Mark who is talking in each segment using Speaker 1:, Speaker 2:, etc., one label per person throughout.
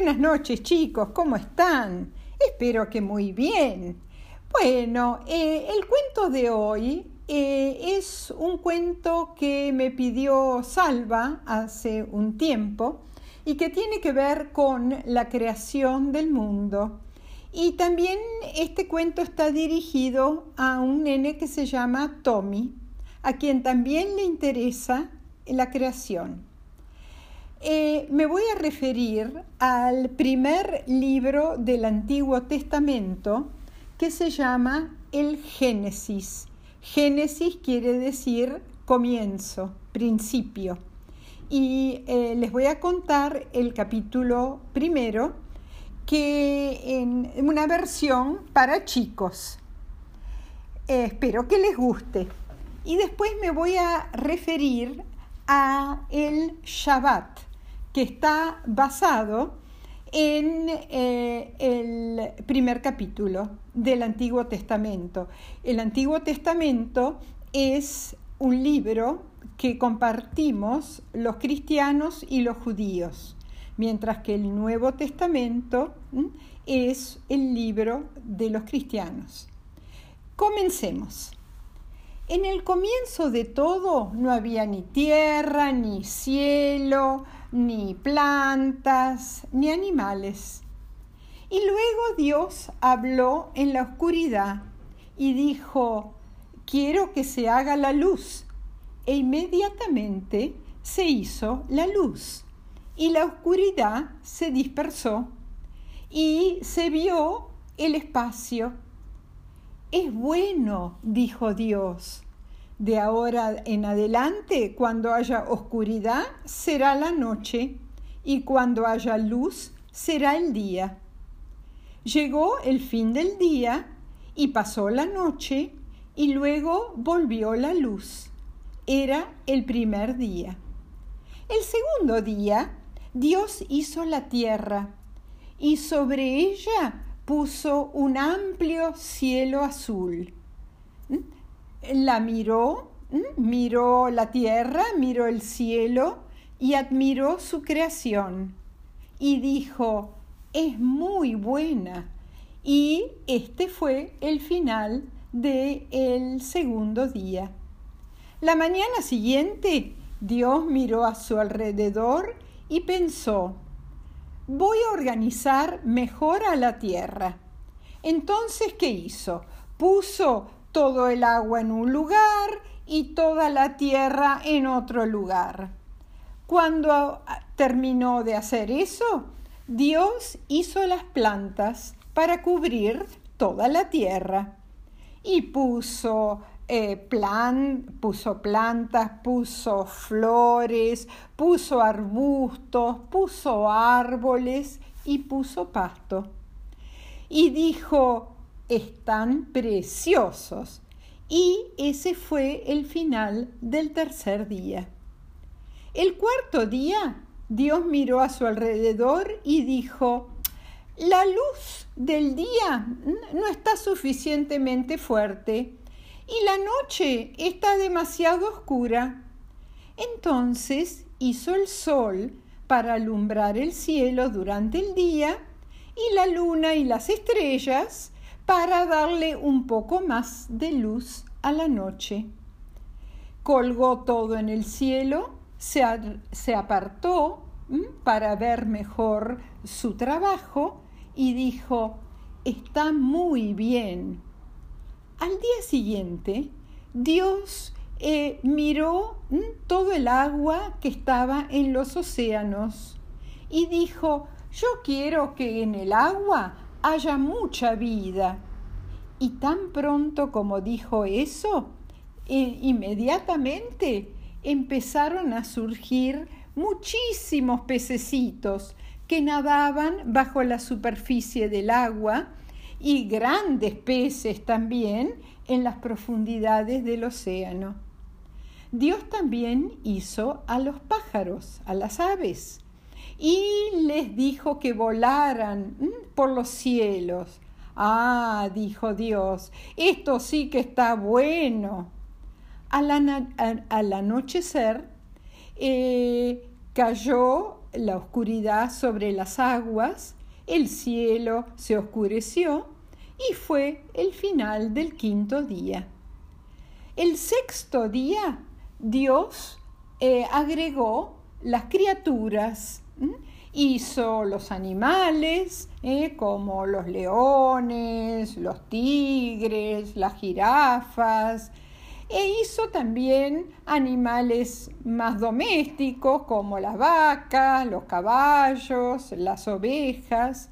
Speaker 1: Buenas noches chicos, ¿cómo están? Espero que muy bien. Bueno, eh, el cuento de hoy eh, es un cuento que me pidió Salva hace un tiempo y que tiene que ver con la creación del mundo. Y también este cuento está dirigido a un nene que se llama Tommy, a quien también le interesa la creación. Eh, me voy a referir al primer libro del Antiguo Testamento que se llama el Génesis. Génesis quiere decir comienzo, principio. Y eh, les voy a contar el capítulo primero, que en una versión para chicos. Eh, espero que les guste. Y después me voy a referir a el Shabbat que está basado en eh, el primer capítulo del Antiguo Testamento. El Antiguo Testamento es un libro que compartimos los cristianos y los judíos, mientras que el Nuevo Testamento es el libro de los cristianos. Comencemos. En el comienzo de todo no había ni tierra, ni cielo, ni plantas, ni animales. Y luego Dios habló en la oscuridad y dijo, quiero que se haga la luz. E inmediatamente se hizo la luz y la oscuridad se dispersó y se vio el espacio. Es bueno, dijo Dios. De ahora en adelante, cuando haya oscuridad, será la noche, y cuando haya luz, será el día. Llegó el fin del día, y pasó la noche, y luego volvió la luz. Era el primer día. El segundo día, Dios hizo la tierra, y sobre ella puso un amplio cielo azul la miró, miró la tierra, miró el cielo y admiró su creación. Y dijo, es muy buena. Y este fue el final del el segundo día. La mañana siguiente, Dios miró a su alrededor y pensó, voy a organizar mejor a la tierra. Entonces, ¿qué hizo? Puso todo el agua en un lugar y toda la tierra en otro lugar. Cuando terminó de hacer eso, Dios hizo las plantas para cubrir toda la tierra y puso, eh, puso plantas, puso flores, puso arbustos, puso árboles y puso pasto. Y dijo, están preciosos. Y ese fue el final del tercer día. El cuarto día, Dios miró a su alrededor y dijo, la luz del día no está suficientemente fuerte y la noche está demasiado oscura. Entonces hizo el sol para alumbrar el cielo durante el día y la luna y las estrellas para darle un poco más de luz a la noche. Colgó todo en el cielo, se, apartó para ver mejor su trabajo y dijo, está muy bien. Al día siguiente, Dios eh, miró todo el agua que estaba en los océanos y dijo, yo quiero que en el agua haya mucha vida. Y tan pronto como dijo eso, inmediatamente empezaron a surgir muchísimos pececitos que nadaban bajo la superficie del agua y grandes peces también en las profundidades del océano. Dios también hizo a los pájaros, a las aves, y les dijo que volaran por los cielos. Ah, dijo Dios, esto sí que está bueno. Al, anochecer eh, cayó la oscuridad sobre las aguas, el cielo se oscureció y fue el final del quinto día. El sexto día Dios eh, agregó las criaturas, hizo los animales eh, como los leones, los tigres, las jirafas, e hizo también animales más domésticos como las vacas, los caballos, las ovejas.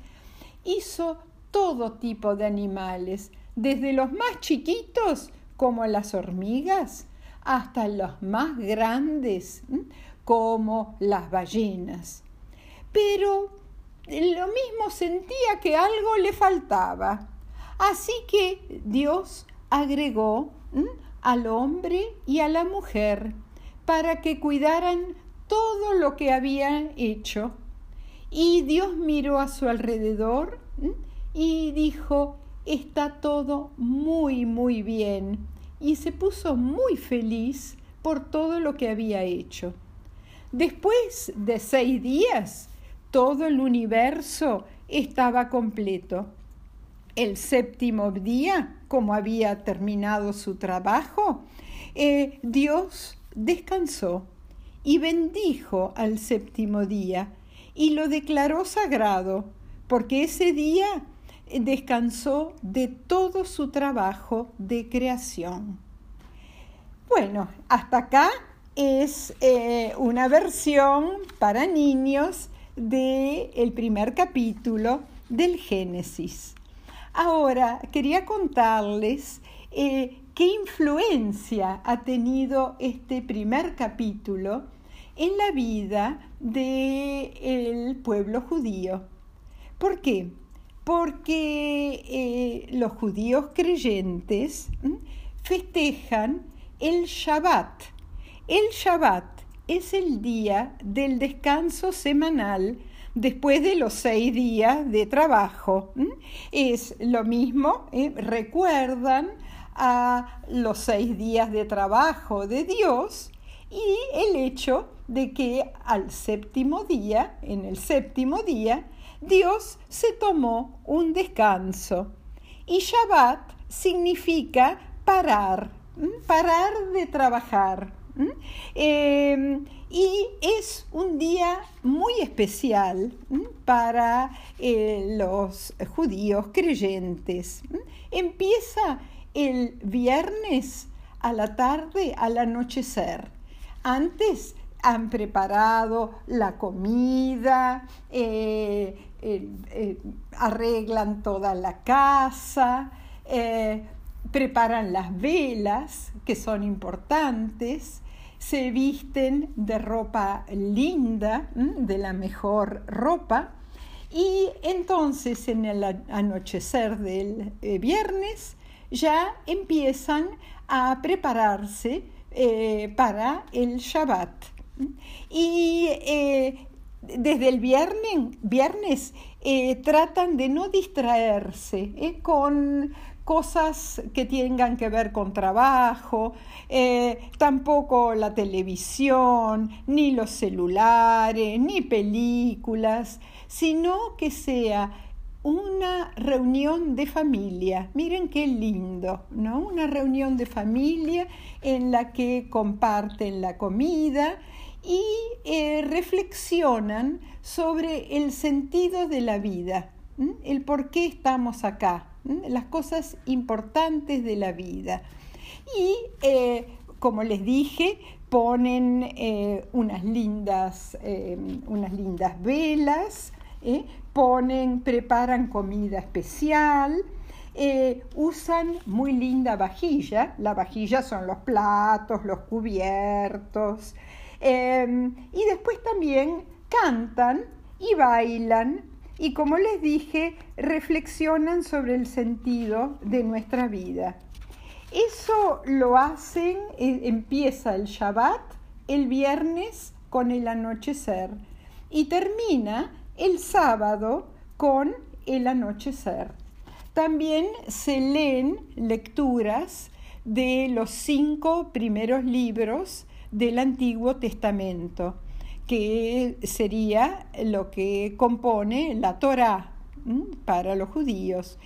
Speaker 1: Hizo todo tipo de animales, desde los más chiquitos como las hormigas hasta los más grandes como las ballenas. Pero lo mismo sentía que algo le faltaba. Así que Dios agregó al hombre y a la mujer para que cuidaran todo lo que habían hecho. Y Dios miró a su alrededor y dijo, está todo muy, muy bien. Y se puso muy feliz por todo lo que había hecho. Después de seis días, todo el universo estaba completo. El séptimo día como había terminado su trabajo, eh, Dios descansó y bendijo al séptimo día y lo declaró sagrado, porque ese día descansó de todo su trabajo de creación. Bueno, hasta acá es eh, una versión para niños del el primer capítulo del Génesis. Ahora, quería contarles eh, qué influencia ha tenido este primer capítulo en la vida del pueblo judío. ¿Por qué? Porque eh, los judíos creyentes festejan el Shabbat. El Shabbat es el día del descanso semanal después de los seis días de trabajo. Es lo mismo, ¿eh? recuerdan a los seis días de trabajo de Dios y el hecho de que al séptimo día, en el séptimo día, Dios se tomó un descanso. Y Shabbat significa parar, parar de trabajar. Em, y es un día muy especial para eh, los judíos creyentes. Empieza el viernes a la tarde, al anochecer. Antes han preparado la comida, eh, eh, arreglan toda la casa, preparan las velas, que son importantes, se visten de ropa linda, de la mejor ropa, y entonces en el anochecer del eh, viernes ya empiezan a prepararse eh, para el Shabbat. Y eh, desde el viernes, viernes tratan de no distraerse con cosas que tengan que ver con trabajo, eh, tampoco la televisión, ni los celulares, ni películas, sino que sea una reunión de familia. Miren qué lindo, ¿no? Una reunión de familia en la que comparten la comida y eh, reflexionan sobre el sentido de la vida, el por qué estamos acá las cosas importantes de la vida. Y eh, como les dije, ponen eh, unas, lindas, eh, unas lindas velas, ponen, preparan comida especial, usan muy linda vajilla, la vajilla son los platos, los cubiertos, y después también cantan y bailan y como les dije, reflexionan sobre el sentido de nuestra vida. Eso lo hacen, eh, empieza el Shabbat el viernes con el anochecer y termina el sábado con el anochecer. También se leen lecturas de los cinco primeros libros del Antiguo Testamento que sería lo que compone la Torah para los judíos,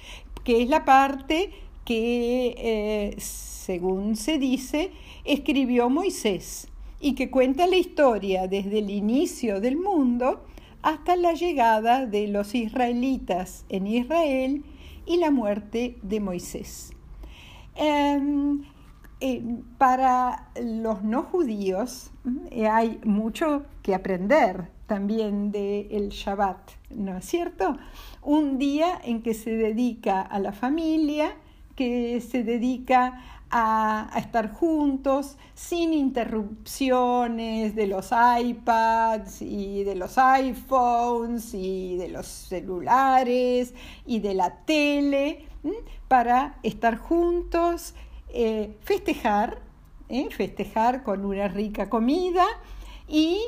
Speaker 1: que es la parte que, eh, según se dice, escribió Moisés y que cuenta la historia desde el inicio del mundo hasta la llegada de los israelitas en Israel y la muerte de Moisés. Em, eh, para los no judíos eh, hay mucho que aprender también del Shabbat, ¿no es cierto? Un día en que se dedica a la familia, que se dedica a, estar juntos sin interrupciones de los iPads y de los iPhones y de los celulares y de la tele, para estar juntos, eh, festejar, ¿eh? festejar con una rica comida y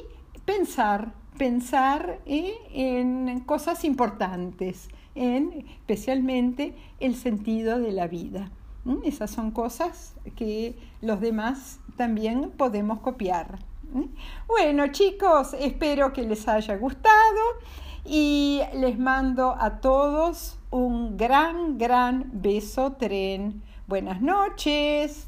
Speaker 1: pensar, pensar ¿eh? en cosas importantes, en especialmente el sentido de la vida. Esas son cosas que los demás también podemos copiar. Bueno chicos, espero que les haya gustado y les mando a todos un gran, gran beso tren. Buenas noches.